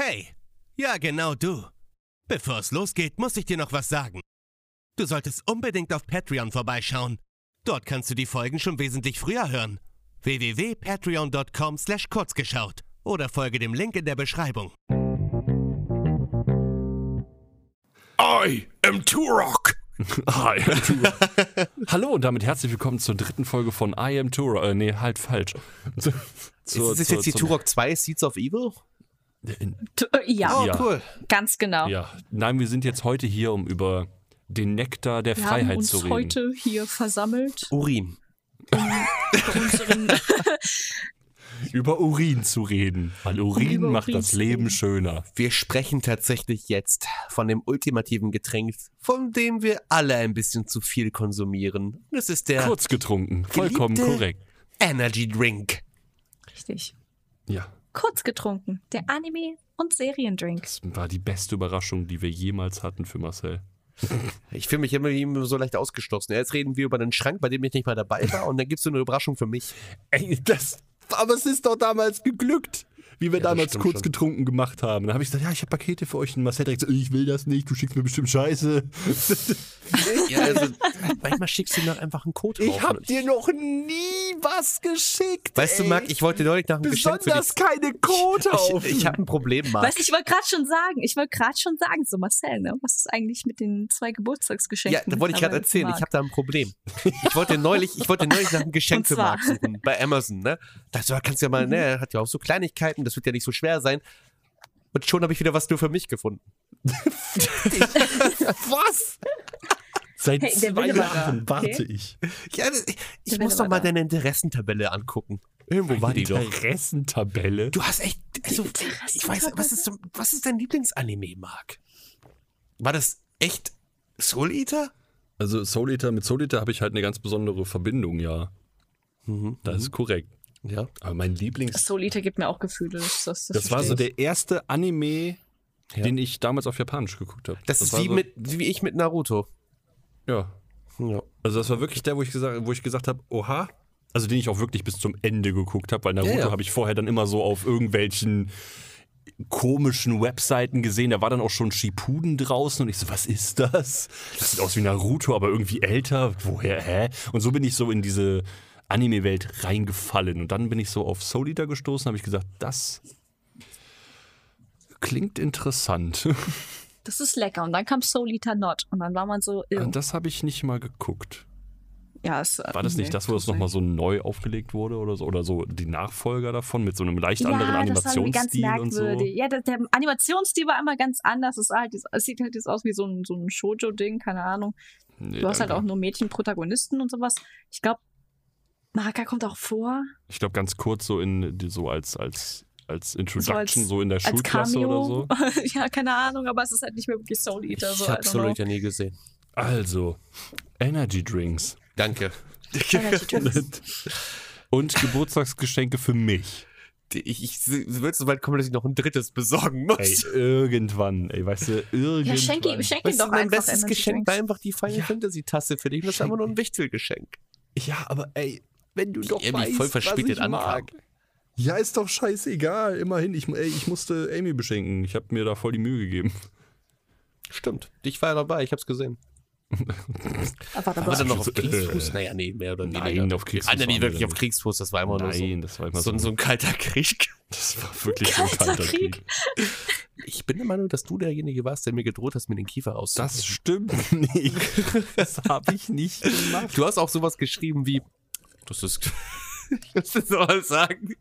Hey, ja genau du. Bevor es losgeht, muss ich dir noch was sagen. Du solltest unbedingt auf Patreon vorbeischauen. Dort kannst du die Folgen schon wesentlich früher hören. www.patreon.com slash kurzgeschaut oder folge dem Link in der Beschreibung. I am Turok. I am Turok. Hallo und damit herzlich willkommen zur dritten Folge von I am Turok. Äh, nee, halt falsch. Zur- ist das jetzt die zum- Turok 2 Seeds of Evil? Äh, Ja, Oh, Ja. cool. ganz genau. Ja, nein, wir sind jetzt heute hier, um über den Nektar der Wir haben Freiheit uns zu reden. heute hier versammelt, Urin. unseren Über Urin zu reden. Weil Urin über macht Urin das Leben reden. schöner. Wir sprechen tatsächlich jetzt von dem ultimativen Getränk, von dem wir alle ein bisschen zu viel konsumieren. Das ist der Kurz getrunken, vollkommen korrekt. Energy Drink. richtig Ja, kurz getrunken, der Anime und Seriendrink. das war die beste Überraschung, die wir jemals hatten für Marcel. Ich fühle mich immer, immer so leicht ausgeschlossen. Jetzt reden wir über einen Schrank, bei dem ich nicht mal dabei war und dann gibt es so eine Überraschung für mich. Ey, das. Aber es ist doch damals geglückt, wie wir Ja, damals kurz schon. getrunken gemacht haben. Dann habe ich gesagt, ja, ich habe Pakete für euch. Und Marcel direkt so, ich will das nicht, du schickst mir bestimmt Scheiße. Ja, also, manchmal schickst du mir einfach einen Code Ich habe dir noch nie was geschickt. Weißt du, ey. Marc, ich wollte neulich nach einem Geschenk für dich. besonders keine Code auf. Ich, ich habe ein Problem, Marc. Weißt du, ich wollte gerade schon sagen, ich wollte gerade schon sagen, so Marcel, ne, was ist eigentlich mit den zwei Ja, Geburtstagsgeschenken? da wollte ich gerade erzählen, ich Marc? habe da ein Problem. Ich wollte neulich, ich wollte neulich nach einem Geschenk für? Marc suchen, bei Amazon, ne? Da kannst du ja mal, Mhm. ne, er hat ja auch so Kleinigkeiten, das wird ja nicht so schwer sein. Und schon habe ich wieder was nur für mich gefunden. was? Seit Hey, zwei Jahren warte okay? ich. Ja, ich, ich muss doch mal da. deine Interessentabelle angucken. Irgendwo war die doch. Interessentabelle. Du hast echt, also, ich weiß, was ist, was ist dein Lieblingsanime, Marc? War das echt Soul Eater? Also Soul Eater, mit Soul Eater habe ich halt eine ganz besondere Verbindung, ja. Mhm. Das ist korrekt. Ja. Aber mein Lieblings... Solita gibt mir auch Gefühle. Das, das, das, Das war so der erste Anime, Ja. den ich damals auf Japanisch geguckt habe. Das, ist war wie, so, mit, wie ich mit Naruto. Ja. Ja. Also das war wirklich der, wo ich gesagt, wo ich gesagt habe, oha. Also den ich auch wirklich bis zum Ende geguckt habe, weil Naruto Ja, ja. habe ich vorher dann immer so auf irgendwelchen komischen Webseiten gesehen. Da war dann auch schon Shippuden draußen und ich so, was ist das? Das sieht aus wie Naruto, aber irgendwie älter. Woher, hä? Und so bin ich so in diese Anime-Welt reingefallen. Und dann bin ich so auf Soul Eater gestoßen, habe ich gesagt, das klingt interessant. Das ist lecker. Und dann kam Solita Not. Und dann war man so, ew. Und das habe ich nicht mal geguckt. ja, es, War das nicht das, wo es nochmal so neu aufgelegt wurde oder so? Oder so die Nachfolger davon mit so einem leicht anderen ja, das war ganz Animationsstil und so? merkwürdig. Ja, der, der Animationsstil war immer ganz anders. Es, halt, es sieht halt jetzt aus wie so ein, so ein Shoujo-Ding, keine Ahnung. Nee, Du hast halt auch nur Mädchenprotagonisten und sowas. Ich glaube, Maraka kommt auch vor. Ich glaube, ganz kurz so in die- so als, als, als Introduction, als- so in der Schulklasse oder so. ja, keine Ahnung, aber es ist halt nicht mehr wirklich Soul Eater. So, Ich I habe Soul. Eater nie gesehen. Also, Energy Drinks Danke. Energy Drinks. und Geburtstagsgeschenke für mich. Ich, ich würde so weit kommen, dass ich noch ein drittes besorgen muss. Ey, irgendwann, ey, weißt du, irgendwann. Ja, schenk ihm, schenk ihm doch mein einfach bestes Energy Geschenk war einfach die Final Ja. Fantasy Tasse für dich. Das ist einfach nur ein Wichtelgeschenk. Ja, aber ey, wenn du doch Ja, wie weißt, voll was verspätet ich mag. ankam. Ja, ist doch scheißegal. Immerhin, ich, ey, ich musste Amy beschenken. Ich habe mir da voll die Mühe gegeben. Stimmt. Ich war ja dabei, ich hab's gesehen. Aber War dann noch auf äh, Kriegsfuß? Naja, nee, mehr oder nein, weniger. auf Kriegsfuß nie wir wirklich da auf. Kriegsfuß, das war immer nur so, Nein, das war immer so, so. so ein kalter Krieg. Das war wirklich so ein Kalter kalter Krieg. Krieg. Ich bin der Meinung, dass du derjenige warst, der mir gedroht hast, mir den Kiefer Das auszureißen. stimmt nicht. Das habe ich nicht gemacht. Du hast auch sowas geschrieben wie, das ist, ich muss das mal sagen.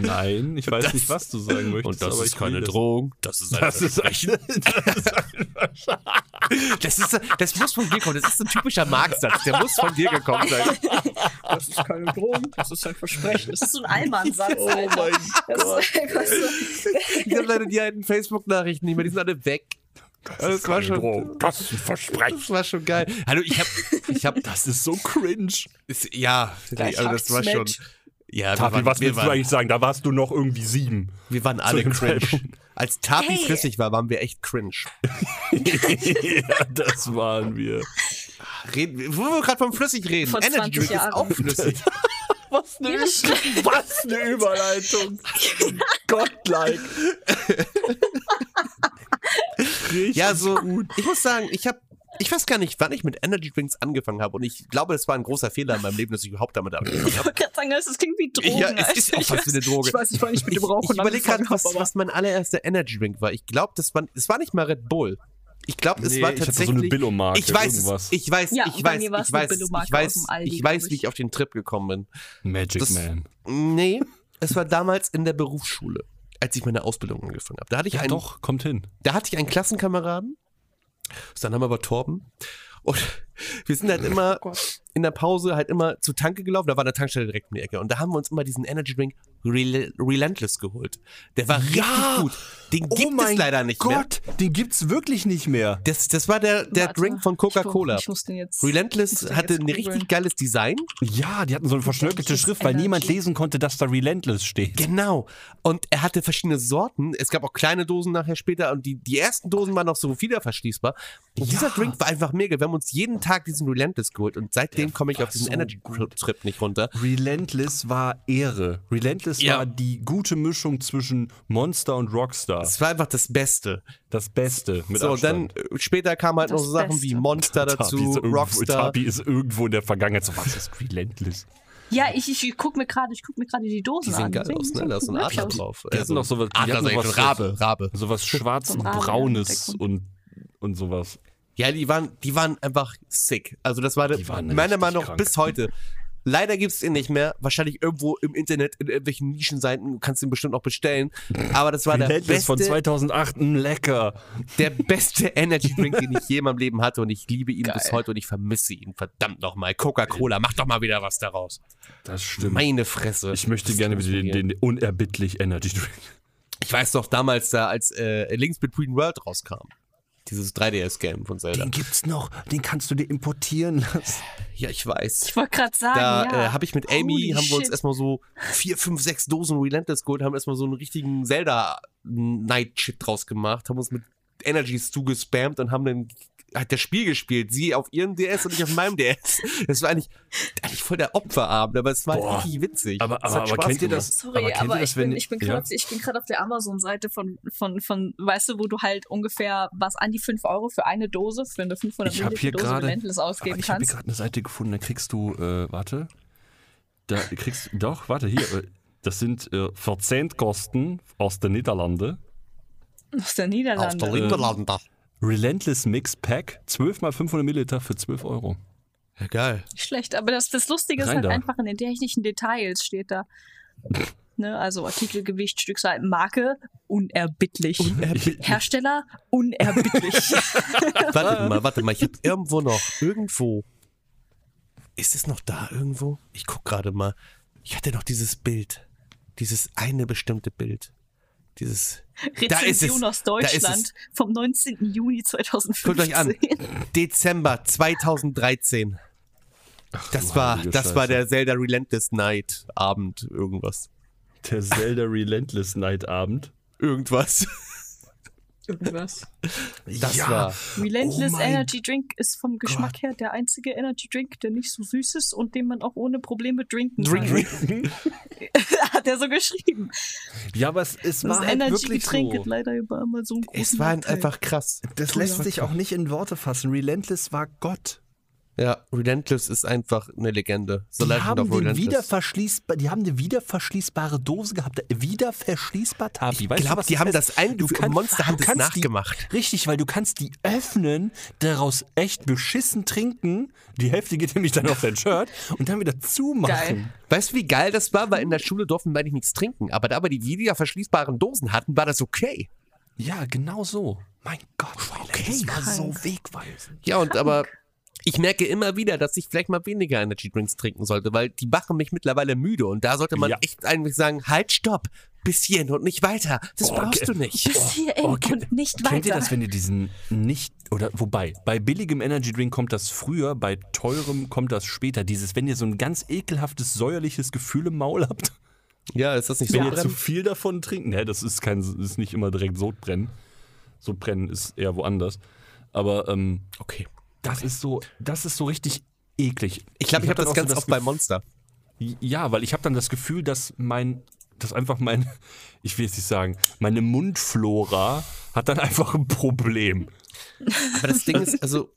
Nein, ich weiß Das- nicht, was du sagen möchtest. Und das aber ist keine Drohung, das ist ein Das ist ein, das ist ein Das, ist, das muss von dir kommen. Das ist ein typischer Marktsatz. Der muss von dir gekommen sein. Das ist keine Drohung, das ist ein Versprechen. Das ist so ein Allmann-Satz. Oh mein so. Ich habe leider die alten Facebook-Nachrichten nicht mehr. Die sind alle weg. Das, war schon. Drohung. Das ist ein Versprechen. Das war schon geil. Hallo, ich hab, ich hab, Das ist so cringe. ist, ja, Gleich also das war schon. Ja, Tapi, waren, was willst du waren, eigentlich sagen? Da warst du noch irgendwie sieben. wir waren alle cringe. Zeitpunkt? Als Tapi Hey. flüssig war, waren wir echt cringe. ja, das waren wir. Reden, wo wir gerade vom flüssig reden. Vor Energy 20 Drink ist Jahren. auch flüssig. Was eine, was eine Überleitung. Gottlike. Richtig Ja, so, ich muss sagen, ich habe ich weiß gar nicht, wann ich mit Energy Drinks angefangen habe. Und ich glaube, es war ein großer Fehler in meinem Leben, dass ich überhaupt damit angefangen Ich habe. wollte gerade sagen, das klingt wie Drogen. Ja, es ist auch Ich was wie eine Droge. Ich weiß nicht, wann ich mit Ich, dem Rauchen ich überlege gerade, was, mein allererster Energy Drink war. Ich glaube, das war, es war nicht mal Red Bull. Ich glaube, es Nee, war ich hatte so tatsächlich. eine Billo-Marke, Ich weiß irgendwas. es. Ich weiß, Ja, ich weiß, ich weiß, ich weiß, Aldi, ich weiß, wie ich. ich auf den Trip gekommen Magic Das- Man. bin. Nee, es war damals in der Berufsschule, als ich meine Ausbildung angefangen habe. Da hatte ich Ja, einen, doch, kommt hin. da hatte ich einen Klassenkameraden. Sein Name war Torben. Und wir sind halt immer in der Pause halt immer zur Tanke gelaufen. Da war eine Tankstelle direkt in die Ecke. Und da haben wir uns immer diesen Energy Drink Rel Relentless geholt. Der war richtig gut. Den Oh gibt es leider nicht mehr. Gott, den gibt's wirklich nicht mehr. Das, das war der, der Warte, Drink von Coca-Cola. Relentless hatte jetzt ein richtig geiles Design. Ja, die hatten so eine verschnörkelte Schrift, weil niemand Energy. lesen konnte, dass da Relentless steht. Genau. Und er hatte verschiedene Sorten. Es gab auch kleine Dosen nachher später und die, die ersten Dosen waren noch so wieder verschließbar. Und dieser Drink war einfach mega. Wir haben uns jeden Tag diesen Relentless geholt und seitdem komme ich auf diesen so Energy Trip nicht runter. Relentless war Ehre. Relentless Ja. war die gute Mischung zwischen Monster und Rockstar. Es war einfach das Beste. Das Beste mit so, Abstand. dann später kamen halt noch Das so Sachen wie Beste. Monster Tabi dazu, ist irgendwo, Rockstar. Tabi ist irgendwo in der Vergangenheit. So, was ist Relentless? Ja, ich, ich, guck mir gerade, ich guck mir gerade die Dosen Die sehen an. geil aus, ne? Da ist so ein Adler drauf. Die hatten noch sowas, die Adler hatten sowas Rabe, Rabe. Sowas Rabe, schwarz-braunes ja, und, und sowas. Ja, die waren, die waren einfach sick. Also das war meiner Meinung nach bis heute. Leider gibt's den nicht mehr. Wahrscheinlich irgendwo im Internet, in irgendwelchen Nischenseiten. Du kannst ihn bestimmt auch bestellen. Aber das war der von beste, 2008, mh, lecker. der beste Energy Drink, den ich je in meinem Leben hatte. Und ich liebe ihn Geil. bis heute und ich vermisse ihn. Verdammt nochmal. Coca-Cola, mach doch mal wieder was daraus. Das stimmt. Meine Fresse. ich möchte Das gerne den, funktionieren. den unerbittlich Energy Drink. Ich weiß noch damals da, als äh, Links Between World rauskam. Dieses 3DS-Game von Zelda. Den gibt's noch, den kannst du dir importieren lassen. Ja, ich weiß. Ich wollte gerade sagen, Da ja. äh, habe ich mit Amy, Holy haben wir uns erstmal so vier, fünf, sechs Dosen Relentless geholt, haben erstmal so einen richtigen Zelda-Night-Shit draus gemacht, haben uns mit Energies zugespammt und haben dann hat das Spiel gespielt. Sie auf ihrem DS und ich auf meinem DS. Das war eigentlich, eigentlich voll der Opferabend, aber es war Boah. richtig witzig. Aber- aber- aber kennt ihr das- Sorry, Aber aber, das, ich, bin, wenn- ich bin ja? gerade ich gerade auf der Amazon-Seite von, von, von, weißt du, wo du halt ungefähr was an die 5 Euro für eine Dose, für eine 500 Ich habe hier Milliliter Dose gerade Relentless aber ausgeben ich habe hier kannst. gerade eine Seite gefunden, da kriegst du, äh, warte, da kriegst doch, warte, hier, äh, das sind äh, Verzehntkosten aus den Niederlanden. Aus der Aus Niederlande. der Niederlande. Relentless Mix Pack, 12 mal 500 Milliliter für 12 Euro. Ja, geil. Nicht schlecht, aber das, das Lustige ist Rein halt da. einfach in den technischen Details steht da. Ne, also Artikelgewicht, Stückzahl, Marke, unerbittlich. Hersteller, unerbittlich. Warte mal, warte mal, ich habe irgendwo noch, irgendwo. Ist es noch da irgendwo? Ich guck gerade mal. Ich hatte noch dieses Bild. Dieses eine bestimmte Bild. Dieses. Da ist es. Rezension aus Da ist es. Deutschland vom 19. Juni 2015. Guckt euch an. Dezember 2013. Das du war, das war Scheiße. der Zelda Relentless Night Abend. Irgendwas. Der Zelda Relentless Night Abend. Irgendwas. Irgendwas. Das Ja. war. Relentless Oh mein Energy Drink ist vom Geschmack her der einzige Energy Drink, der nicht so süß ist und den man auch ohne Probleme trinken kann. Drink, Hat er so geschrieben. Ja, aber es, es Das war halt Energy wirklich Getränk so. leider über Amazon Es war Nachteil. einfach krass. Das lässt sich auch nicht in Worte fassen. Relentless war Gott. Ja, Relentless ist einfach eine Legende. The Die Legend haben, of den wieder verschließbar, die haben eine wieder verschließbare Dose gehabt. Wieder verschließbar, Tabi. Ich Weißt du, glaub, was die haben heißt? das eingeführt. kannst- Monster hat du es kannst die- nachgemacht. Richtig, weil du kannst die öffnen, daraus echt beschissen trinken. Die Hälfte geht nämlich dann auf dein Shirt und dann wieder zumachen. Geil. Weißt du, wie geil das war? Weil in der Schule durften wir eigentlich nichts trinken. Aber da wir die wieder verschließbaren Dosen hatten, war das okay. Ja, genau so. Mein Gott, okay, das war so wegweisend. Ja, und aber ich merke immer wieder, dass ich vielleicht mal weniger Energy Drinks trinken sollte, weil die machen mich mittlerweile müde. Und da sollte man Ja. echt eigentlich sagen, halt, stopp, bis hierhin und nicht weiter. Das Oh, brauchst okay. du nicht. Bis hierhin Oh, kennt- und nicht weiter. Kennt ihr das, wenn ihr diesen nicht, oder wobei, bei billigem Energy Drink kommt das früher, bei teurem kommt das später. Dieses, wenn ihr so ein ganz ekelhaftes, säuerliches Gefühl im Maul habt, Ja, ist das nicht so? wenn ihr zu viel davon trinkt, ne, das ist kein, ist nicht immer direkt Sodbrennen. Sodbrennen ist eher woanders. Aber ähm, Okay. Das ist so, das ist so richtig eklig. Ich glaube, ich, hab habe das auch ganz so oft bei Monster. Ja, weil ich habe dann das Gefühl, dass mein, dass einfach mein, ich will jetzt nicht sagen, meine Mundflora hat dann einfach ein Problem. Aber das Ding ist, also,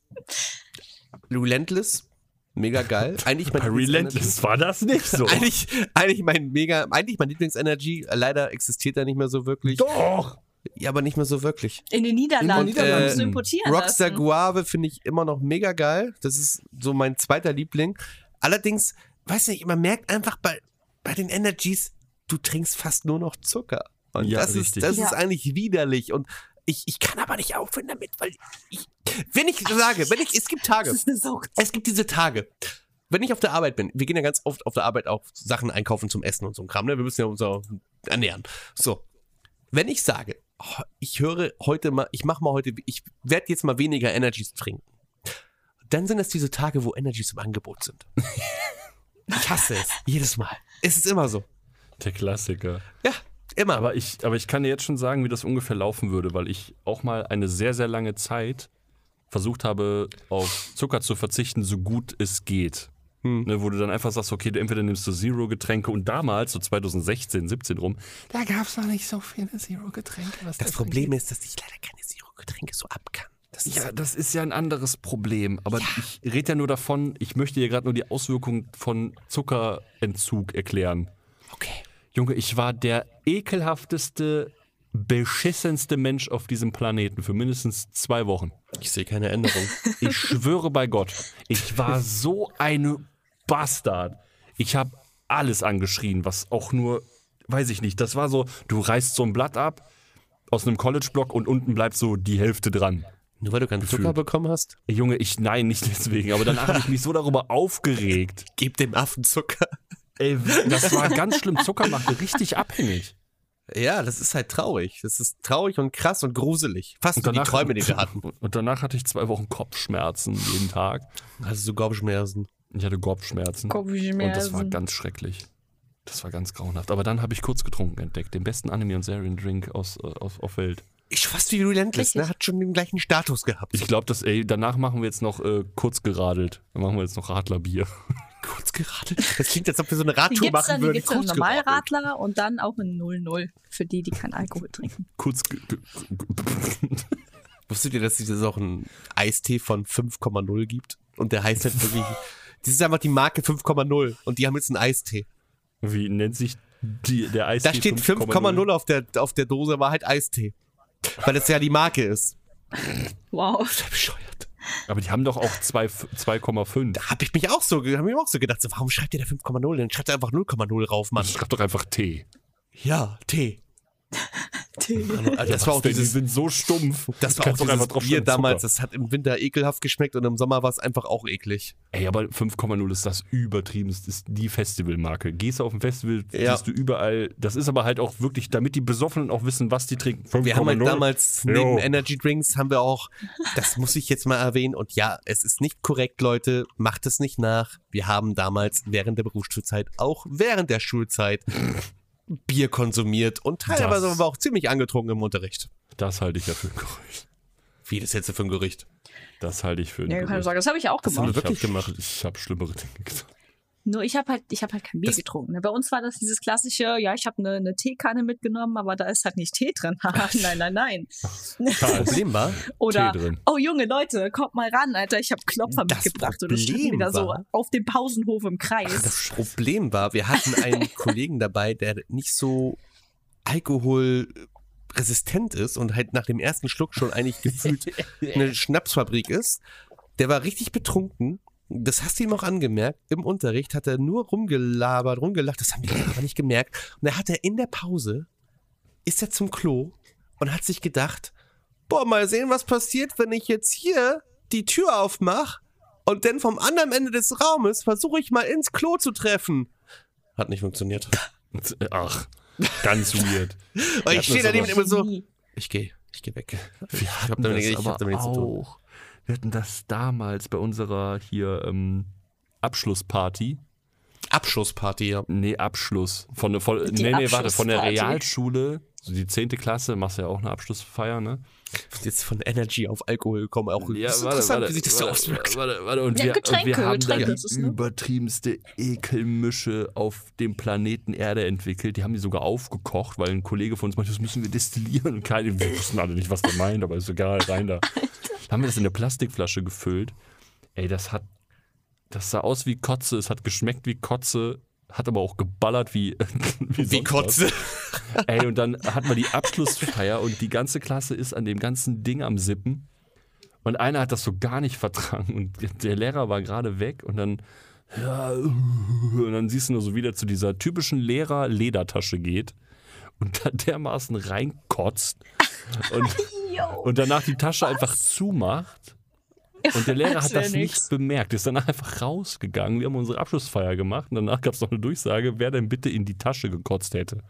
Relentless, mega geil. Eigentlich mein Relentless war das nicht so. Eigentlich, eigentlich mein mega, eigentlich mein Lieblingsenergy. Leider existiert er nicht mehr so wirklich. Doch! Ja, aber nicht mehr so wirklich. In den Niederlanden. In den Niederlanden. musst du importieren Rockstar lassen. Guave finde ich immer noch mega geil. Das ist so mein zweiter Liebling. Allerdings, weiß nicht, man merkt einfach bei, bei den Energies, du trinkst fast nur noch Zucker. Und Ja, das, ist, das Ja. ist eigentlich widerlich. Und ich, ich kann aber nicht aufhören damit, weil ich, wenn ich sage, wenn ich, es gibt Tage, es gibt diese Tage, wenn ich auf der Arbeit bin, wir gehen ja ganz oft auf der Arbeit auch Sachen einkaufen zum Essen und so ein Kram, ne? Wir müssen ja uns auch ernähren. So. Wenn ich sage, ich höre heute mal, ich mache mal heute, ich werde jetzt mal weniger Energies trinken, dann sind es diese Tage, wo Energies im Angebot sind. Ich hasse es. Jedes Mal. Es ist immer so. Der Klassiker. Ja, immer. Aber ich, aber ich kann dir jetzt schon sagen, wie das ungefähr laufen würde, weil ich auch mal eine sehr, sehr lange Zeit versucht habe, auf Zucker zu verzichten, so gut es geht. Hm. Ne, wo du dann einfach sagst, okay, du entweder nimmst du Zero-Getränke und damals, so 2016, 17 rum, da gab es noch nicht so viele Zero-Getränke. das das Problem ist, dass ich leider keine Zero-Getränke so ab kann. Das ist Ja, das ist ja ein anderes Problem. Aber ich rede ja nur davon, ich möchte dir gerade nur die Auswirkungen von Zuckerentzug erklären. okay. Junge, ich war der ekelhafteste, beschissenste Mensch auf diesem Planeten für mindestens zwei Wochen. Ich sehe keine Änderung. Ich schwöre bei Gott, ich war so ein Bastard. Ich habe alles angeschrien, was auch nur, weiß ich nicht, das war so, du reißt so ein Blatt ab aus einem College-Block und unten bleibt so die Hälfte dran. Nur weil du keinen Zucker bekommen hast? Junge, ich, nein, nicht deswegen, aber danach habe ich mich so darüber aufgeregt. Gib dem Affen Zucker. Ey, das war ganz schlimm. Zucker machte richtig abhängig. Ja, das ist halt traurig. Das ist traurig und krass und gruselig. Fast wie die Träume, die wir hatten. Und danach hatte ich zwei Wochen Kopfschmerzen jeden Tag. Also so Kopfschmerzen. Ich hatte Kopfschmerzen. Kopfschmerzen. Und das war ganz schrecklich. Das war ganz grauenhaft. Aber dann habe ich kurz getrunken entdeckt. Den besten Anime- und Serien-Drink aus, äh, aus, auf Welt. Ich fast wie Relentless, ne? Hat schon den gleichen Status gehabt. Ich glaube, dass, ey, danach machen wir jetzt noch äh, kurz geradelt. Dann machen wir jetzt noch Radlerbier. kurz gerade. Das klingt, als ob wir so eine Radtour gibt's machen dann, würden. gibt's dann Kurz Normalradler und dann auch ein 0-0 für die, die keinen Alkohol trinken. kurz. Wusstet ihr, dass es auch einen Eistee von 5,0 gibt? Und der heißt halt wirklich. Das ist einfach die Marke 5,0 und die haben jetzt einen Eistee. Wie nennt sich die, der Eis? Da steht 5,0 auf der, auf der Dose, aber halt Eistee. Weil das ja die Marke ist. Wow. Bescheuert. Aber die haben doch auch zwei- 2,5. Da hab ich mich auch so, hab ich auch so gedacht, so, warum schreibt ihr da 5,0? Dann schreibt er einfach 0,0 rauf, Mann. Schreib doch einfach T. Ja, Das war auch denn? die dieses, sind so stumpf. das war auch dieses einfach drauf Bier damals. Das hat im Winter ekelhaft geschmeckt und im Sommer war es einfach auch eklig. Ey, aber 5,0 ist das übertrieben. Das ist die Festivalmarke. Gehst du auf ein Festival, Ja. siehst du überall. Das ist aber halt auch wirklich, damit die Besoffenen auch wissen, was die trinken. 5,0. Wir haben halt damals Jo. neben Energy Drinks haben wir auch, das muss ich jetzt mal erwähnen, und ja, es ist nicht korrekt, Leute, macht es nicht nach. Wir haben damals während der Berufsschulzeit, auch während der Schulzeit, Bier konsumiert und teilweise Das- waren wir auch ziemlich angetrunken im Unterricht. Das halte ich ja für ein Gerücht. Wie das jetzt für ein Gericht? Das halte ich für ein Ja, keine Gerücht. Sorge, das habe ich auch Das haben gemacht. wir wirklich ich hab, gemacht. Ich habe schlimmere Dinge getan. Nur ich habe halt, ich habe halt kein Bier Das- getrunken. ne? Bei uns war das dieses klassische, ja, ich habe eine, eine Teekanne mitgenommen, aber da ist halt nicht Tee drin. nein, nein, nein. Problem war, Oder, Tee drin. oh Junge Leute, kommt mal ran, Alter, ich habe Klopfer Das mitgebracht. Und das stand Problem wieder so auf dem Pausenhof im Kreis. das Problem war, wir hatten einen Kollegen dabei, der nicht so alkoholresistent ist und halt nach dem ersten Schluck schon eigentlich gefühlt eine Schnapsfabrik ist. Der war richtig betrunken. Das hast du ihm auch angemerkt. Im Unterricht hat er nur rumgelabert, rumgelacht. Das haben wir aber nicht gemerkt. Und da hat er in der Pause, ist er zum Klo und hat sich gedacht, boah, mal sehen, was passiert, wenn ich jetzt hier die Tür aufmache und dann vom anderen Ende des Raumes versuche ich mal ins Klo zu treffen. Hat nicht funktioniert. Ach, ganz weird. Ich stehe daneben immer so, ich gehe, ich gehe weg. Wir Ich hab hatten damit, ich hab damit nichts zu tun. Wir hatten das damals bei unserer hier ähm, Abschlussparty. Abschussparty, ja. Nee, Abschluss. Von, der- von, Die nee, nee, warte, von der Abschlussparty. Realschule, so die 10. Klasse, machst du ja auch eine Abschlussfeier, ne? Jetzt von Energy auf Alkohol gekommen. Auch Ja, das ist warte, interessant, warte, wie sich das so warte, auswirkt. Warte, warte, und Ja, wir, Getränke, und wir haben Getränke da ist es, die ne? übertriebenste Ekelmische auf dem Planeten Erde entwickelt. Die haben die sogar aufgekocht, weil ein Kollege von uns meinte, das müssen wir destillieren. Und keine, wir wussten alle nicht, was der meint, aber ist egal, rein da. Haben wir das in eine Plastikflasche gefüllt. Ey, das hat, das sah aus wie Kotze, es hat geschmeckt wie Kotze, hat aber auch geballert wie, wie, Wie sonst was. Kotze. Ey, und dann hatten wir die Abschlussfeier und die ganze Klasse ist an dem ganzen Ding am Sippen. Und einer hat das so gar nicht vertragen und der Lehrer war gerade weg und dann, ja, und dann siehst du nur so wieder zu dieser typischen Lehrer-Ledertasche geht und da dermaßen reinkotzt und, und danach die Tasche einfach zumacht. Und der Lehrer hat das nix. nicht bemerkt, ist danach einfach rausgegangen. Wir haben unsere Abschlussfeier gemacht und danach gab es noch eine Durchsage, wer denn bitte in die Tasche gekotzt hätte.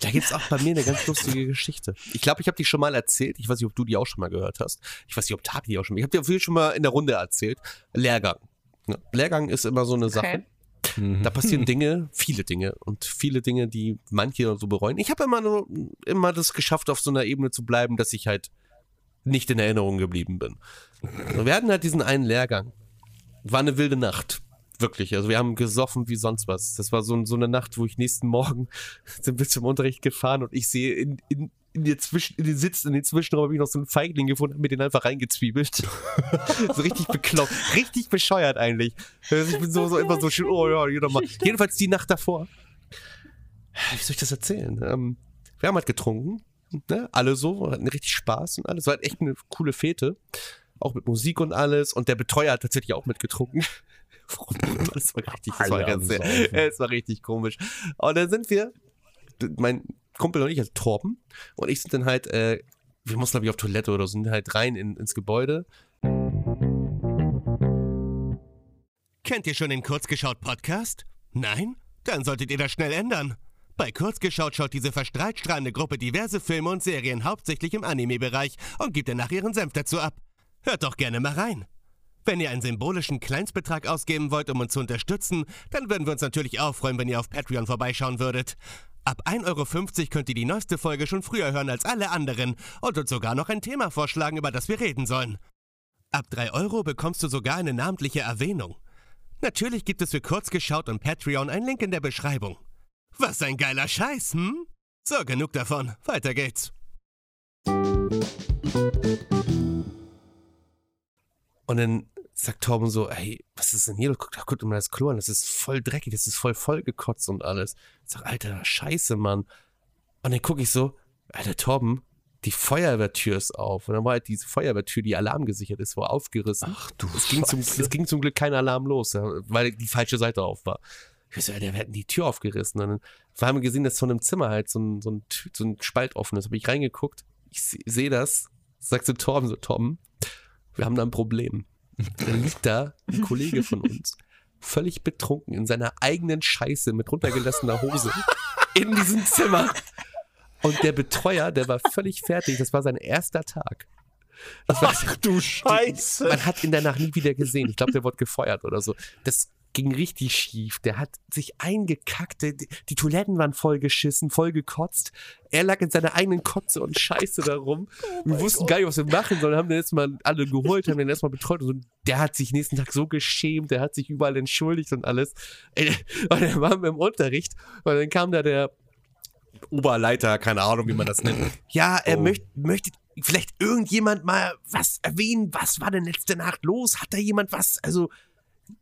Da gibt's auch bei mir eine ganz lustige Geschichte. Ich glaube, ich habe die schon mal erzählt. Ich weiß nicht, ob du die auch schon mal gehört hast. Ich weiß nicht, ob Tati die auch schon mal. Ich habe dir auf jeden Fall schon mal in der Runde erzählt. Lehrgang. Ja, Lehrgang ist immer so eine Sache. Okay. Da passieren Dinge, viele Dinge und viele Dinge, die manche so bereuen. Ich habe immer nur immer das geschafft, auf so einer Ebene zu bleiben, dass ich halt nicht in Erinnerung geblieben bin. Wir hatten halt diesen einen Lehrgang. War eine wilde Nacht. Wirklich. Also wir haben gesoffen wie sonst was. Das war so, so eine Nacht, wo ich nächsten Morgen sind wir zum Unterricht gefahren und ich sehe in, in, in, der Zwischen, in den Sitz, in den Zwischenraum habe ich noch so einen Feigling gefunden, mir den einfach reingezwiebelt. so richtig bekloppt. Richtig bescheuert eigentlich. Also ich bin so, so immer so schön, oh ja, hier nochmal. Jedenfalls die Nacht davor. Wie soll ich das erzählen? Ähm, wir haben halt getrunken. Ne? Alle so, hatten richtig Spaß und alles. War halt echt eine coole Fete. Auch mit Musik und alles. Und der Betreuer hat tatsächlich auch mitgetrunken. Das war richtig, das war ganz es war richtig komisch. Und dann sind wir, mein Kumpel und ich, also Torben, und ich sind dann halt, äh, wir mussten glaube ich auf Toilette oder so, sind halt rein in, ins Gebäude. Kennt ihr schon den Kurzgeschaut-Podcast? Nein? Dann solltet ihr das schnell ändern. Bei Kurzgeschaut schaut diese verstrahlt strahlende Gruppe diverse Filme und Serien hauptsächlich im Anime-Bereich und gibt danach ihren Senf dazu ab. Hört doch gerne mal rein. Wenn ihr einen symbolischen Kleinstbetrag ausgeben wollt, um uns zu unterstützen, dann würden wir uns natürlich auch freuen, wenn ihr auf Patreon vorbeischauen würdet. Ab 1,50 Euro könnt ihr die neueste Folge schon früher hören als alle anderen und uns sogar noch ein Thema vorschlagen, über das wir reden sollen. Ab 3 Euro bekommst du sogar eine namentliche Erwähnung. Natürlich gibt es für Kurzgeschaut und Patreon einen Link in der Beschreibung. Was ein geiler Scheiß, hm? So, genug davon. Weiter geht's. Und dann sagt Torben so, ey, was ist denn hier? Guck, guck dir mal das Klo an, das ist voll dreckig, das ist voll vollgekotzt und alles. Ich sag, Alter, scheiße, Mann. Und dann gucke ich so, Alter, Torben, die Feuerwehrtür ist auf. Und dann war halt diese Feuerwehrtür, die alarmgesichert ist, war aufgerissen. Ach du es ging, zum, es ging zum Glück kein Alarm los, weil die falsche Seite auf war. Ich so, Alter, wir hätten die Tür aufgerissen. Und dann wir haben gesehen, dass von einem Zimmer halt so ein, so ein, so ein Spalt offen ist. Habe ich reingeguckt, ich sehe seh das, sag zu Torben so, Torben, wir haben da ein Problem. Dann liegt da ein Kollege von uns, völlig betrunken in seiner eigenen Scheiße mit runtergelassener Hose in diesem Zimmer. Und der Betreuer, der war völlig fertig. Das war sein erster Tag. Ach du Scheiße. man hat ihn danach nie wieder gesehen. Ich glaube, der wurde gefeuert oder so. Das ging richtig schief. Der hat sich eingekackt. Die, die Toiletten waren voll geschissen, voll gekotzt. Er lag in seiner eigenen Kotze und Scheiße darum. wir wussten gar nicht, was wir machen sollen. Haben den erstmal alle geholt, haben den erstmal betreut. Und so. der hat sich nächsten Tag so geschämt. Der hat sich überall entschuldigt und alles. Und dann waren wir im Unterricht. Und dann kam da der Oberleiter, keine Ahnung, wie man das nennt. Ja, er Oh. möchte, möchte vielleicht irgendjemand mal was erwähnen. Was war denn letzte Nacht los? Hat da jemand was? Also,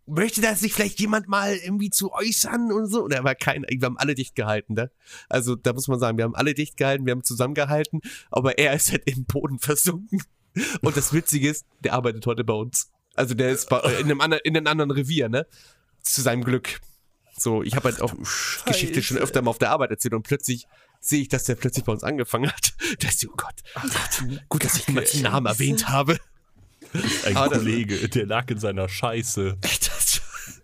möchte da sich vielleicht jemand mal irgendwie zu äußern und so? Und er war kein, wir haben alle dicht gehalten, ne? Also, da muss man sagen, wir haben alle dicht gehalten, wir haben zusammengehalten, aber er ist halt im Boden versunken. Und das Witzige ist, der arbeitet heute bei uns. Also, der ist bei, in, einem anderen, in einem anderen Revier, ne? Zu seinem Glück. So, ich habe halt auch Geschichte schon öfter mal auf der Arbeit erzählt und plötzlich sehe ich, dass der plötzlich bei uns angefangen hat. Da ist so, oh Gott, gut, dass ich niemals den Namen erwähnt habe. Ein Ah, das- Kollege, der lag in seiner Scheiße.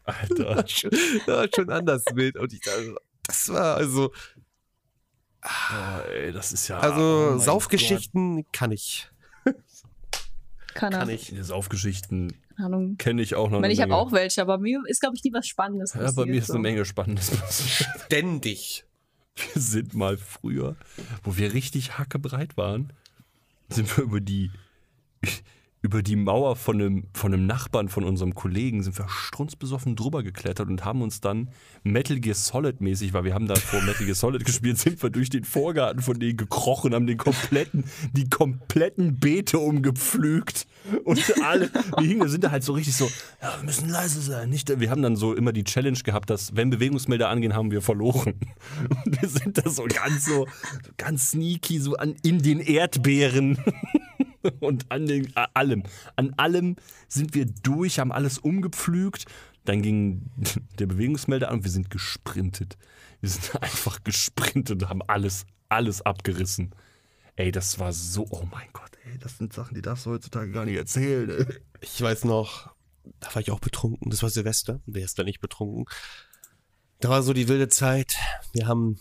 Das Alter. war schon, das war schon anders wild. Und ich dachte, das war also, Boah, ey, das ist ja. also oh Saufgeschichten kann ich. Keine Kann ich. Gott. Saufgeschichten Ahnung. kenne ich auch noch. Ich, meine, ich habe auch welche, aber mir ist, glaube ich, nie was Spannendes Ja, passiert. bei mir ist so. eine Menge Spannendes passiert. Ständig. Wir sind mal früher, wo wir richtig hackebreit waren, sind wir über die, über die Mauer von einem, von einem Nachbarn von unserem Kollegen, sind wir strunzbesoffen drüber geklettert und haben uns dann Metal Gear Solid mäßig, weil wir haben da vor Metal Gear Solid gespielt, sind wir durch den Vorgarten von denen gekrochen, haben den kompletten, die kompletten Beete umgepflügt und alle, wir hingen, sind da halt so richtig so, ja, wir müssen leise sein, nicht, wir haben dann so immer die Challenge gehabt, dass wenn Bewegungsmelder angehen, haben wir verloren. Und wir sind da so ganz so, ganz sneaky, so an, in den Erdbeeren und an den, a- allem. An allem sind wir durch, haben alles umgepflügt. Dann ging der Bewegungsmelder an und wir sind gesprintet. Wir sind einfach gesprintet und haben alles, alles abgerissen. Ey, das war so, oh mein Gott, ey, das sind Sachen, die darfst du heutzutage gar nicht erzählen. Ey. Ich weiß noch, da war ich auch betrunken. Das war Silvester. Wer ist da nicht betrunken? Da war so die wilde Zeit. Wir haben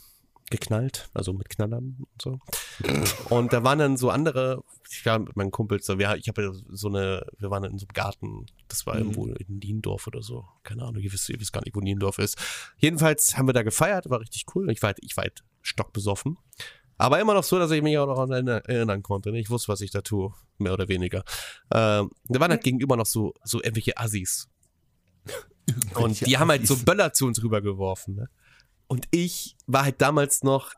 geknallt, also mit Knallern und so. Und da waren dann so andere, ich war mit meinen Kumpels, so, wir, ich habe so eine, wir waren in so einem Garten, das war irgendwo in Niendorf oder so. Keine Ahnung, ihr wisst, ihr wisst gar nicht, wo Niendorf ist. Jedenfalls haben wir da gefeiert, war richtig cool. Ich war halt, ich war halt stockbesoffen. Aber immer noch so, dass ich mich auch noch an erinnern- erinnern konnte. ne? Ich wusste, was ich da tue, mehr oder weniger. Ähm, da waren halt gegenüber noch so, so irgendwelche Assis. Und die haben halt so Böller zu uns rübergeworfen. Ne? Und ich war halt damals noch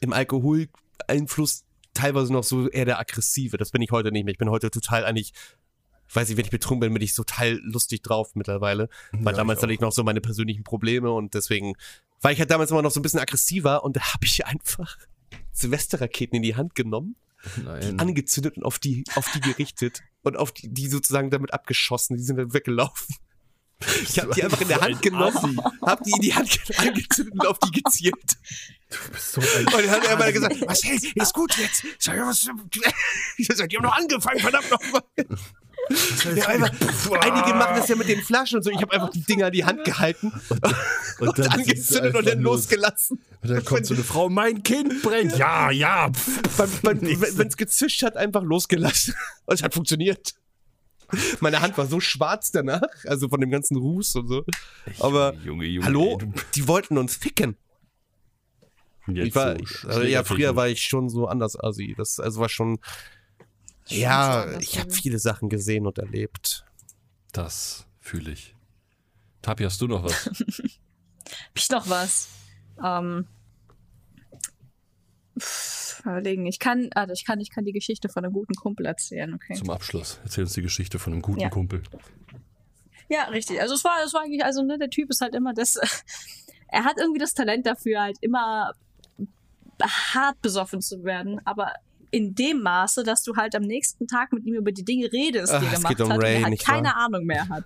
im Alkoholeinfluss teilweise noch so eher der Aggressive. Das bin ich heute nicht mehr. Ich bin heute total eigentlich, weiß ich, wenn ich betrunken bin, bin ich total lustig drauf mittlerweile. Weil Ja, damals ich hatte ich noch so meine persönlichen Probleme und deswegen war ich halt damals immer noch so ein bisschen aggressiver und da habe ich einfach Silvesterraketen in die Hand genommen, Nein. angezündet und auf die, auf die gerichtet und auf die, die sozusagen damit abgeschossen. Die sind dann weggelaufen. Ich habe die einfach in der Hand genommen, hab die in die Hand ge- angezündet und auf die gezielt. so ein Und dann hat er immer gesagt, was, hey, ist gut jetzt. Ich sag, ja, was, ich sag, die haben noch angefangen, verdammt nochmal. Ja, einfach, einige machen das ja mit den Flaschen und so. Ich habe einfach die Dinger in die Hand gehalten und, dann angezündet und dann losgelassen. Und dann kommt so eine Frau, mein Kind brennt. Ja, ja. Wenn es gezischt hat, einfach losgelassen. Und es hat funktioniert. Meine Hand war so schwarz danach, also von dem ganzen Ruß und so. Aber Junge, Junge, hallo, ey, die wollten uns ficken. jetzt Ich war, so also ja, früher war ich schon so anders assi. Das also war schon. Ja, so ich habe viele Sachen gesehen und erlebt. Das fühle ich. Tapi, hast du noch was? Hab ich noch was? Ähm, pff, überlegen. Ich kann, also ich kann, ich kann die Geschichte von einem guten Kumpel erzählen, okay? Zum Abschluss. Erzähl uns die Geschichte von einem guten Ja. Kumpel. Ja, richtig. Also es war, es war eigentlich, also ne, der Typ ist halt immer das, er hat irgendwie das Talent dafür, halt immer hart besoffen zu werden, aber in dem Maße, dass du halt am nächsten Tag mit ihm über die Dinge redest, die Ach, er es gemacht um hat, und Ray, er halt nicht wahr? keine Ahnung mehr hat.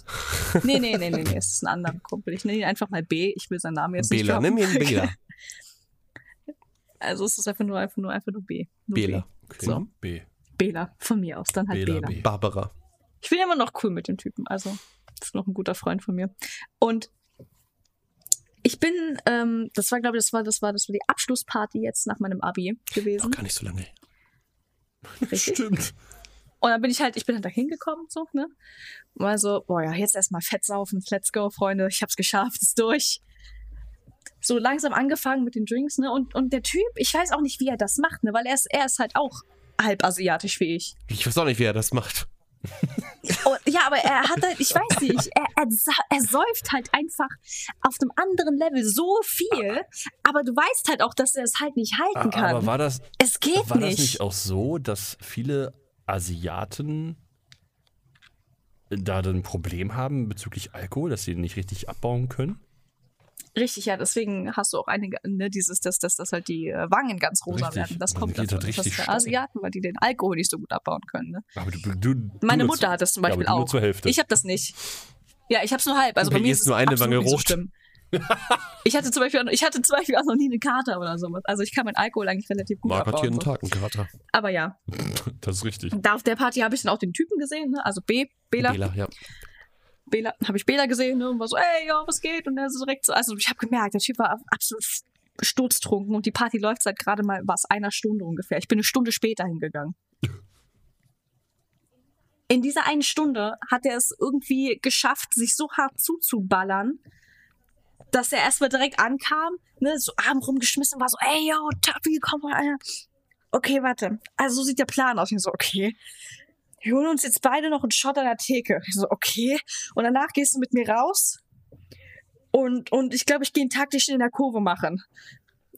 Nee, nee, nee, nee, nee, es ist ein anderer Kumpel. Ich nenne ihn einfach mal B. Ich will seinen Namen jetzt Bela, nicht nimm droppen. ihn Bela. Also es ist einfach nur, einfach nur, einfach nur B. Nur Bela. B. Okay. So. B. Bela, von mir aus, dann halt Bela, Bela. B. Barbara. Ich bin immer noch cool mit dem Typen, also ist noch ein guter Freund von mir. Und ich bin, ähm, das war, glaube ich, das war, das war, das war die Abschlussparty jetzt nach meinem Abi Noch gewesen. gar nicht so lange. Richtig. Stimmt. Und dann bin ich halt, ich bin halt da hingekommen, so, ne? War so, boah, ja, jetzt erstmal fett saufen, let's go, Freunde, ich hab's geschafft, ist durch. So langsam angefangen mit den Drinks, ne? Und, und der Typ, ich weiß auch nicht, wie er das macht, ne? Weil er ist, er ist halt auch halb asiatisch wie ich. Ich weiß auch nicht, wie er das macht. Und, ja, aber er hat halt, ich weiß nicht, er, er, er säuft halt einfach auf einem anderen Level so viel, aber du weißt halt auch, dass er es halt nicht halten kann. Aber war das, es geht war das nicht. nicht auch so, dass viele Asiaten da dann ein Problem haben bezüglich Alkohol, dass sie ihn nicht richtig abbauen können? Richtig, ja, deswegen hast du auch einige, ne, dieses, dass, dass, dass halt die äh, Wangen ganz rosa Richtig. werden. Das Man kommt geht davon. Das richtig für steil. Asiaten, weil die den Alkohol nicht so gut abbauen können. Ne? Aber du, du, du Meine Mutter hat das zum Ja, Beispiel du auch. nur zur Hälfte. Ich habe das nicht. Ja, ich hab's nur halb. Also Bei bei, mir ist es nur eine Wange so rot. schlimm. Ich hatte zum Beispiel, ich hatte zum Beispiel auch noch nie eine Kater oder sowas. Also ich kann meinen Alkohol eigentlich relativ gut Marc hat abbauen. jeden so. Tag einen Kater. Aber ja, Das ist richtig. da auf der Party habe ich dann auch den Typen gesehen, ne? also B, Bela, Bela, ja. Bela, habe ich Bela gesehen ne? und war so, ey, ja, was geht? Und er so direkt so, also ich habe gemerkt, der Typ war absolut sturztrunken und die Party läuft seit gerade mal was einer Stunde ungefähr. Ich bin eine Stunde später hingegangen. In dieser einen Stunde hat er es irgendwie geschafft, sich so hart zuzuballern, dass er erstmal direkt ankam, ne, so Arm rumgeschmissen war, so, ey, yo, Taffy, komm mal, Alter. Okay, warte. Also so sieht der Plan aus. Ich so, okay. Wir holen uns jetzt beide noch einen Shot an der Theke. Ich so, okay. Und danach gehst du mit mir raus. Und, und ich glaube, ich gehe einen taktischen in der Kurve machen.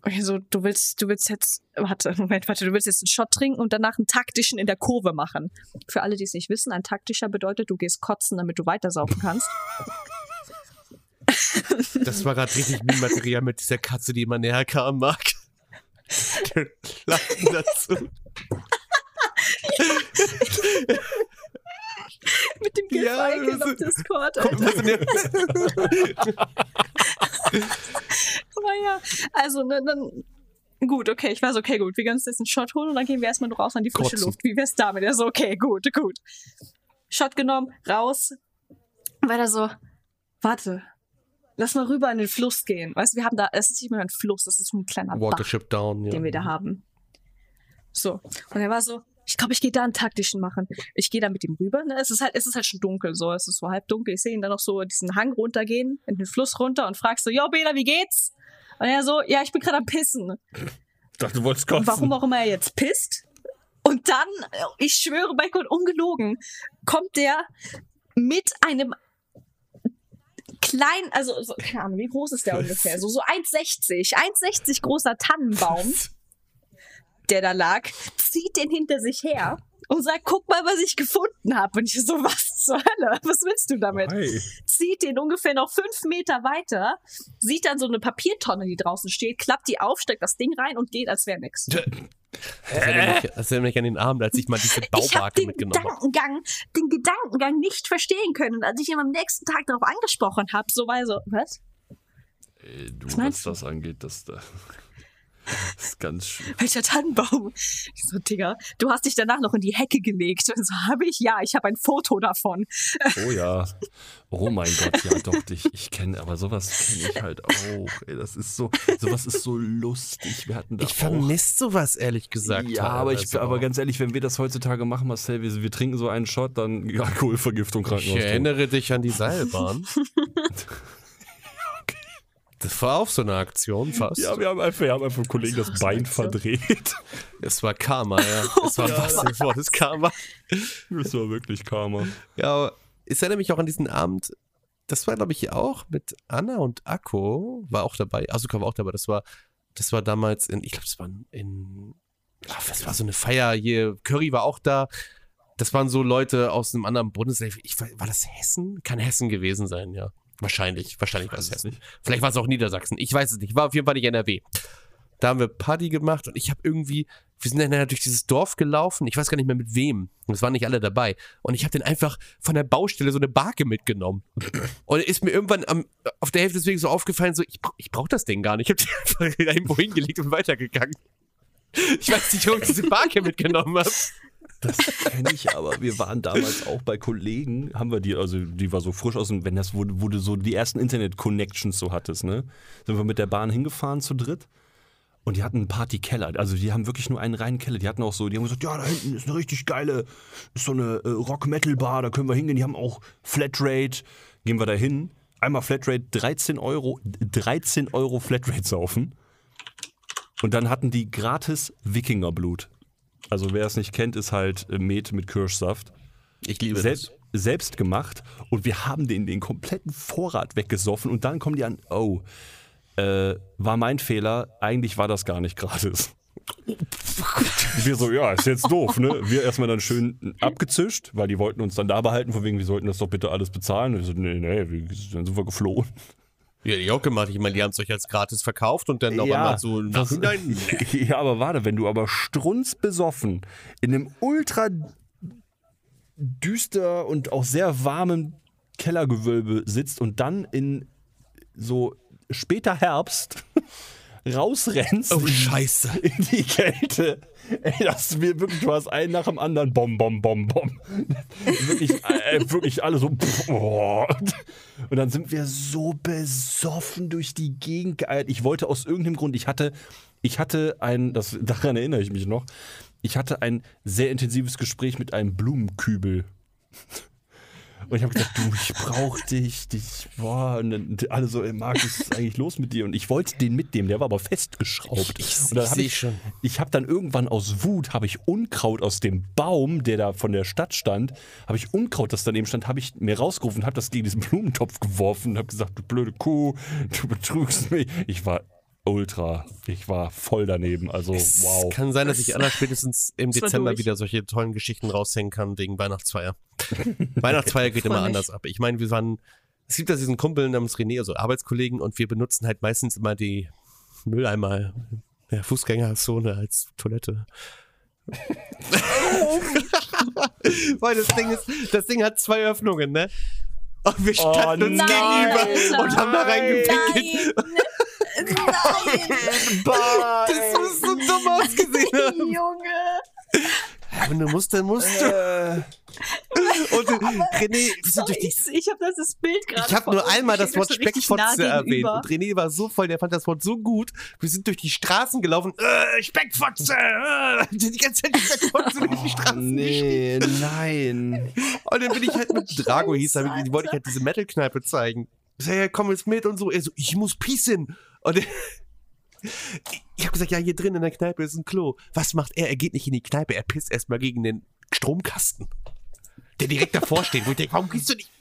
Und ich so, du willst, du willst jetzt, warte, Moment, warte, du willst jetzt einen Shot trinken und danach einen taktischen in der Kurve machen. Für alle, die es nicht wissen, ein taktischer bedeutet, du gehst kotzen, damit du weitersaufen kannst. Das war gerade richtig Meme-Material mit dieser Katze, die immer näher kam, mag. Lachen dazu. mit dem Ja, das auf Discord, Alter. Aber ja, also ne, dann. Gut, okay, ich so, okay, gut, wir können uns jetzt einen Shot holen und dann gehen wir erstmal raus an die frische Kotzen. Luft. Wie wär's damit? Er so, okay, gut, gut. Shot genommen, raus. Weiter so, warte, lass mal rüber in den Fluss gehen. Weißt du, wir haben da, es ist nicht mehr ein Fluss, das ist so ein kleiner Bach, Watership down, ja. den wir da haben. So, und er war so, ich glaube, ich gehe da einen taktischen machen. Ich gehe da mit ihm rüber. Ne? Es ist halt, es ist halt schon dunkel, so, es ist so halb dunkel. Ich sehe ihn dann noch so diesen Hang runtergehen, in den Fluss runter und fragst so, yo, Bela, wie geht's? Und er so, ja, ich bin gerade am Pissen. Ich dachte, du wolltest Und kotzen. warum auch immer er jetzt pisst. Und dann, ich schwöre bei Gott, ungelogen, kommt der mit einem kleinen, also, so, keine Ahnung, wie groß ist der ungefähr? So, so 1,60, 1,60 großer Tannenbaum, der da lag, zieht den hinter sich her und sagt, guck mal, was ich gefunden habe. Und ich so, was zur Hölle? Was willst du damit? Hey. zieht den ungefähr noch fünf Meter weiter, sieht dann so eine Papiertonne, die draußen steht, klappt die auf, steckt das Ding rein und geht, als wäre nix. Das erinnert mich, das erinnert mich an den Abend, als ich mal diese den mitgenommen habe. Gedankengang, den Gedankengang nicht verstehen können. Und als ich ihn am nächsten Tag darauf angesprochen habe, so war so, was? Ey, du, Was was, das angeht, das, da, das ist ganz schön. Welcher Tannenbaum? Ich so, Digga, du hast dich danach noch in die Hecke gelegt. Und so, habe ich? Ja, ich habe ein Foto davon. Oh ja. Oh mein Gott, ja doch, ich, ich kenne, aber sowas kenne ich halt auch. Ey, das ist so, sowas ist so lustig. Wir hatten da Ich vermisse sowas, ehrlich gesagt. Ja, aber, ich, teilweise aber ganz ehrlich, wenn wir das heutzutage machen, Marcel, wir, wir trinken so einen Shot, dann Alkoholvergiftung, Ich Krankenhaus. erinnere dich an die Seilbahn. Das war auch so eine Aktion fast. Ja, wir haben einfach, wir haben einfach einem Kollegen das Das Bein verdreht. Es war Karma, ja. Es war was das Wort Karma. Das war wirklich Karma. Ja, aber ich erinnere mich auch an diesen Abend. Das war, glaube ich, auch mit Anna und Akko, war auch dabei. Asuka war auch dabei. Das war, das war damals in, ich glaube, das war in, ach, das war so eine Feier hier. Curry war auch da. Das waren so Leute aus einem anderen Bundesland. Ich, war das Hessen? Kann Hessen gewesen sein, ja. Wahrscheinlich, wahrscheinlich war es Hessen. nicht. Vielleicht war es auch Niedersachsen. Ich weiß es nicht. War auf jeden Fall nicht NRW. Da haben wir Party gemacht und ich habe irgendwie, wir sind dann durch dieses Dorf gelaufen. Ich weiß gar nicht mehr mit wem. Und es waren nicht alle dabei. Und ich habe den einfach von der Baustelle so eine Barke mitgenommen. Und ist mir irgendwann am, auf der Hälfte deswegen so aufgefallen, so, ich, brauch- ich brauche das Ding gar nicht. Ich habe die einfach irgendwo hingelegt und weitergegangen. Ich weiß nicht, warum ich diese Barke mitgenommen habe. Das kenne ich aber. Wir waren damals auch bei Kollegen, haben wir die, also die war so frisch aus dem, wenn das wurde, du so die ersten Internet-Connections so hattest, ne? Sind wir mit der Bahn hingefahren zu dritt. Und die hatten einen Partykeller. Also die haben wirklich nur einen reinen Keller. Die hatten auch so, die haben gesagt, ja, da hinten ist eine richtig geile, ist so eine äh, Rock-Metal-Bar, da können wir hingehen. Die haben auch Flatrate. Gehen wir da hin. Einmal Flatrate, 13 Euro, 13 Euro Flatrate saufen. Und dann hatten die gratis Wikingerblut. Also wer es nicht kennt, ist halt äh, Met mit Kirschsaft. Ich liebe Selbst, selbst gemacht. Und wir haben den, den kompletten Vorrat weggesoffen. Und dann kommen die an, oh, äh, war mein Fehler. Eigentlich war das gar nicht gratis. Wir so, ja, ist jetzt doof, ne? Wir erstmal dann schön abgezischt, weil die wollten uns dann da behalten, von wegen, wir sollten das doch bitte alles bezahlen. Und wir so, nee, nee, wir, dann sind wir geflohen. Ja, die auch gemacht. Ich meine, die haben es euch als gratis verkauft und dann auf Ja, einmal so das- Nachhinein. ja, aber warte, wenn du aber strunzbesoffen in einem ultra düster und auch sehr warmen Kellergewölbe sitzt und dann in so später Herbst rausrennst Oh, Scheiße. in die Kälte. Ey, das wir wirklich, du hast einen nach dem anderen, bom, bom, bom, bom. wirklich, äh, wirklich alle so. pff, oh. Und dann sind wir so besoffen durch die Gegend geeilt. Ich wollte aus irgendeinem Grund, ich hatte, ich hatte ein, das, daran erinnere ich mich noch, ich hatte ein sehr intensives Gespräch mit einem Blumenkübel. Und ich habe gesagt, du, ich brauch dich, dich, boah. Und dann alle so, ey, Marc, was ist eigentlich los mit dir? Und ich wollte den mitnehmen, der war aber festgeschraubt. Ich- und dann ich hab seh ich, schon. ich habe dann irgendwann aus Wut, habe ich Unkraut aus dem Baum, der da von der Stadt stand, habe ich Unkraut, das daneben stand, habe ich mir rausgerufen, habe das gegen diesen Blumentopf geworfen und habe gesagt, du blöde Kuh, du betrügst mich. Ich war ultra, ich war voll daneben. Also Es wow. kann sein, dass ich aller spätestens im Dezember wieder solche tollen Geschichten raushängen kann wegen Weihnachtsfeier. Weihnachtsfeier geht immer anders ab. Ich meine, wir waren, es gibt da diesen Kumpel namens René, also Arbeitskollegen, und wir benutzen halt meistens immer die Mülleimer der Fußgängerzone als Toilette. Weil das Ding ist, das Ding hat zwei Öffnungen, ne? Und wir Oh, standen uns nein, gegenüber und haben da reingepinkelt. Nein! Das muss so dumm ausgesehen haben. Junge! Wenn du musst, dann musst du. Und René, wir sind Sorry, durch die ich, ich habe das, Bild gerade Ich habe vor nur einmal das Wort Speckfotze erwähnt und René war so voll, der fand das Wort so gut. Wir sind durch die Straßen gelaufen. Äh, Speckfotze! Äh, die ganze Zeit Speckfotze durch die Straßen geschrien. nee, nein. Und dann bin ich halt mit Drago hieß Scheiße, die wollte ich halt diese Metal-Kneipe zeigen. Ich sag, ja, komm jetzt mit und so. Er so, ich muss pießen. Und ich habe gesagt, ja, hier drin in der Kneipe ist ein Klo. Was macht er? Er geht nicht in die Kneipe, er pisst erstmal gegen den Stromkasten. Der direkt davor steht, wo ich denke, warum gehst du nicht?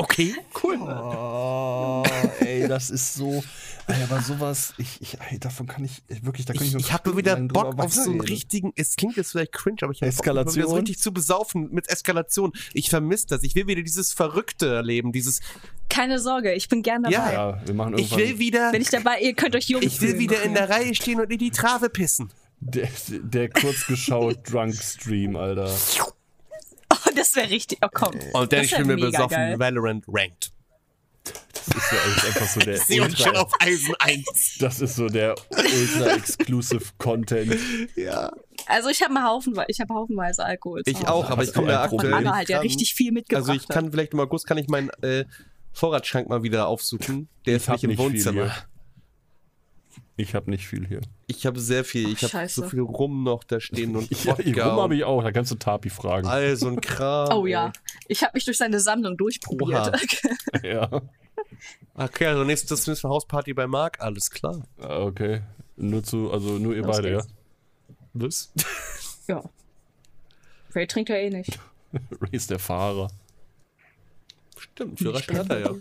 Okay, cool. Oh, ey, das ist so. Ey, aber sowas, ich, ich, ey, davon kann ich wirklich, da kann ich, Ich, ich habe wieder Bock auf so einen richtigen, es klingt jetzt vielleicht cringe, aber ich habe Bock, wieder so richtig zu besaufen mit Eskalation. Ich vermisse das. Ich will wieder dieses Verrückte erleben, dieses, Keine Sorge, ich bin gern dabei. Ja. Ja, wir machen ich irgendwann. will wieder, Bin ich dabei, ihr könnt euch jung ich will wieder in der Reihe stehen und in die Trave pissen. Der, der kurz geschaut Drunk Stream, Alter. Oh, das wäre richtig. Oh, komm. Und dann Das ich bin mir besoffen, geil. Valorant ranked. Das ist ja echt einfach so der. Ich sehe uns schon Ultra, auf Eisen 1. das ist so der ultra exclusive Content. Ja. Also ich habe mal Haufen, ich habe haufenweise Alkohol. zu Ich Hause. auch, aber ich komme da aktuell. Anna halt ja richtig viel mitgebracht. Also ich kann vielleicht im August kann ich meinen äh, Vorratsschrank mal wieder aufsuchen. Der Ich ist nicht im nicht viel Wohnzimmer. Ich habe nicht viel hier. Ich habe sehr viel. Ich habe Scheiße. so viel Rum noch da stehen und Ja, rum habe ich auch, da kannst du Tapi fragen. all so ein Kram. Oh ja, ich habe mich durch seine Sammlung durchprobiert. Oha. Ja. Okay, also nächstes nächste Hausparty bei Marc, alles klar. Ah, Okay. Nur zu, also nur ihr Los beide, ja. geht's. Was? ja. Ray trinkt ja eh nicht. Ray ist der Fahrer. Stimmt, Führerschein hat er ja.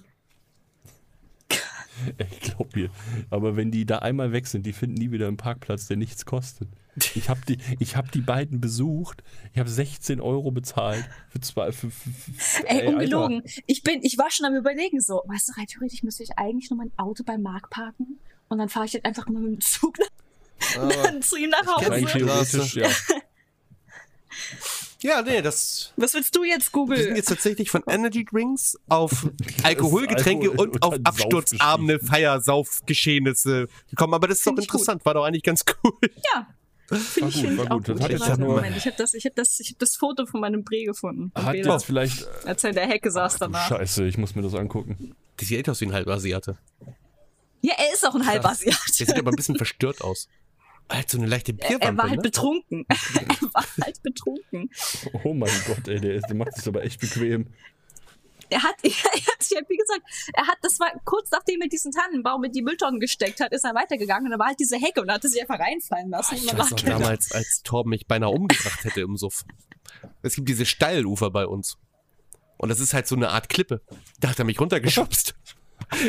Ey, glaub mir. Aber wenn die da einmal weg sind, die finden nie wieder einen Parkplatz, der nichts kostet. Ich habe die, ich hab die beiden besucht. Ich habe 16 Euro bezahlt. Für zwei, für, für, für, Ey, Alter. ungelogen. Ich bin, ich war schon am überlegen so, weißt du, rein theoretisch müsste ich eigentlich nur mein Auto bei Marc parken und dann fahre ich jetzt einfach mal mit dem Zug nach, zu ihm nach Rein Hause. theoretisch, ja. Ja, nee, das. Was willst du jetzt, Wir sind jetzt tatsächlich von Energy Drinks auf Alkoholgetränke Alkohol und auf absturzarme Feiersaufgeschehnisse gekommen. Aber das ist doch Find gut. interessant, war doch eigentlich ganz cool. Ja. Finde ich, gut, find war ich auch gut. Das gut. hat Ich, Moment, ich habe das, ich hab das, ich hab das Foto von meinem Bre gefunden. Hat Bilder. jetzt vielleicht. Als er in der Hecke saß danach. Scheiße, ich muss mir das angucken. Das sieht echt aus wie ein Halbasiate. Ja, er ist auch ein Der Halbasiat. sieht aber ein bisschen verstört aus. Halt so eine leichte Er, Bierwampe, er war halt ne? betrunken. er war halt betrunken. Oh mein Gott, ey, der, ist, der macht sich aber echt bequem. Er hat, er hat sich halt, wie gesagt, er hat, das war kurz nachdem er diesen Tannenbaum in die Mülltonnen gesteckt hat, ist er weitergegangen und da war halt diese Hecke und er hatte sich einfach reinfallen lassen. Und ich weiß noch da. damals, als Torben mich beinahe umgebracht hätte im Suff. Es gibt diese Steilufer bei uns. Und das ist halt so eine Art Klippe. Da hat er mich runtergeschubst.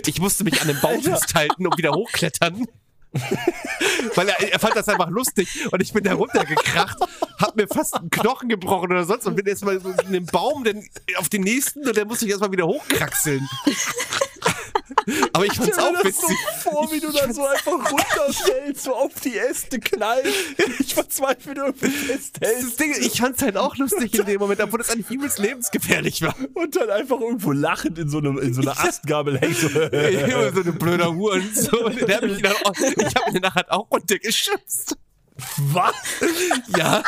Ich musste mich an den Baum festhalten und wieder hochklettern. Weil er, er fand das einfach lustig und ich bin da runtergekracht, hab mir fast einen Knochen gebrochen oder sonst und bin erstmal in den Baum dann auf den nächsten und dann musste ich erstmal wieder hochkraxeln. Aber ich fand's auch witzig. vor, wie du da so einfach runterfällst, so auf die Äste knallst. Ich verzweifle irgendwie festhältst. Das Ding, ich fand's halt auch lustig in dem Moment, obwohl das eigentlich übelst lebensgefährlich war. Und dann einfach irgendwo lachend in so, einem, in so einer Astgabel hängst. So. So eine blöder Huren. So. Und der hat mich dann auch, ich habe ihn nachher auch runtergeschubst. Was? Ja,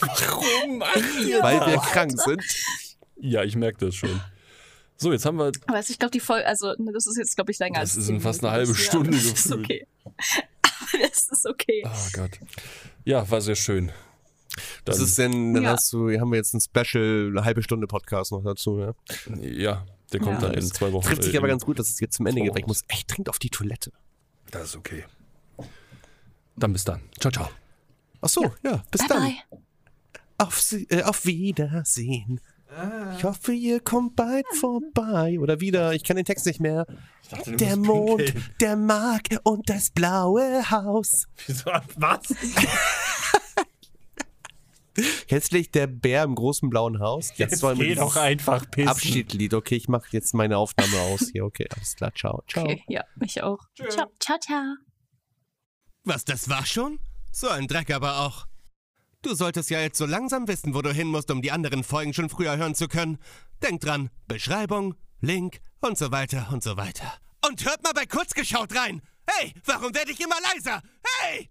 Warum ihr weil wir krank sind. Ja, ich merke das schon. So, jetzt haben wir. Aber ich glaube, die Folge, also ne, das ist jetzt, glaube ich, länger Das als sind zehn fast eine halbe Das- Stunde Ja, das ist okay. Aber das ist okay. Oh Gott. Ja, war sehr schön. Das Dann- ist denn, dann Ja. hast du, haben wir jetzt ein Special, eine halbe Stunde Podcast noch dazu, ja. Ja, der kommt Ja. dann in zwei Wochen. Trifft sich äh, aber ganz gut, dass es jetzt zum Ende geht, weil ich muss echt dringend auf die Toilette. Das ist okay. Dann bis dann. Ciao, ciao. Ach so, ja, bis Bye dann. bye. Auf, äh, auf Wiedersehen. Ich hoffe, ihr kommt bald vorbei. Oder wieder, ich kann den Text nicht mehr. Der Mond, der Mark und das blaue Haus. Wieso? Was? Hässlich der Bär im großen blauen Haus. Jetzt soll geh doch einfach pissen. Abschiedlied. Okay, ich mache jetzt meine Aufnahme aus hier. Okay, alles klar. Ciao. Ciao. Okay, ja, mich auch. Ciao, ciao, ciao. Was, das war schon? So ein Dreck aber auch. Du solltest ja jetzt so langsam wissen, wo du hin musst, um die anderen Folgen schon früher hören zu können. Denk dran, Beschreibung, Link und so weiter und so weiter. Und hört mal bei Kurzgeschaut rein. Hey, warum werde ich immer leiser? Hey!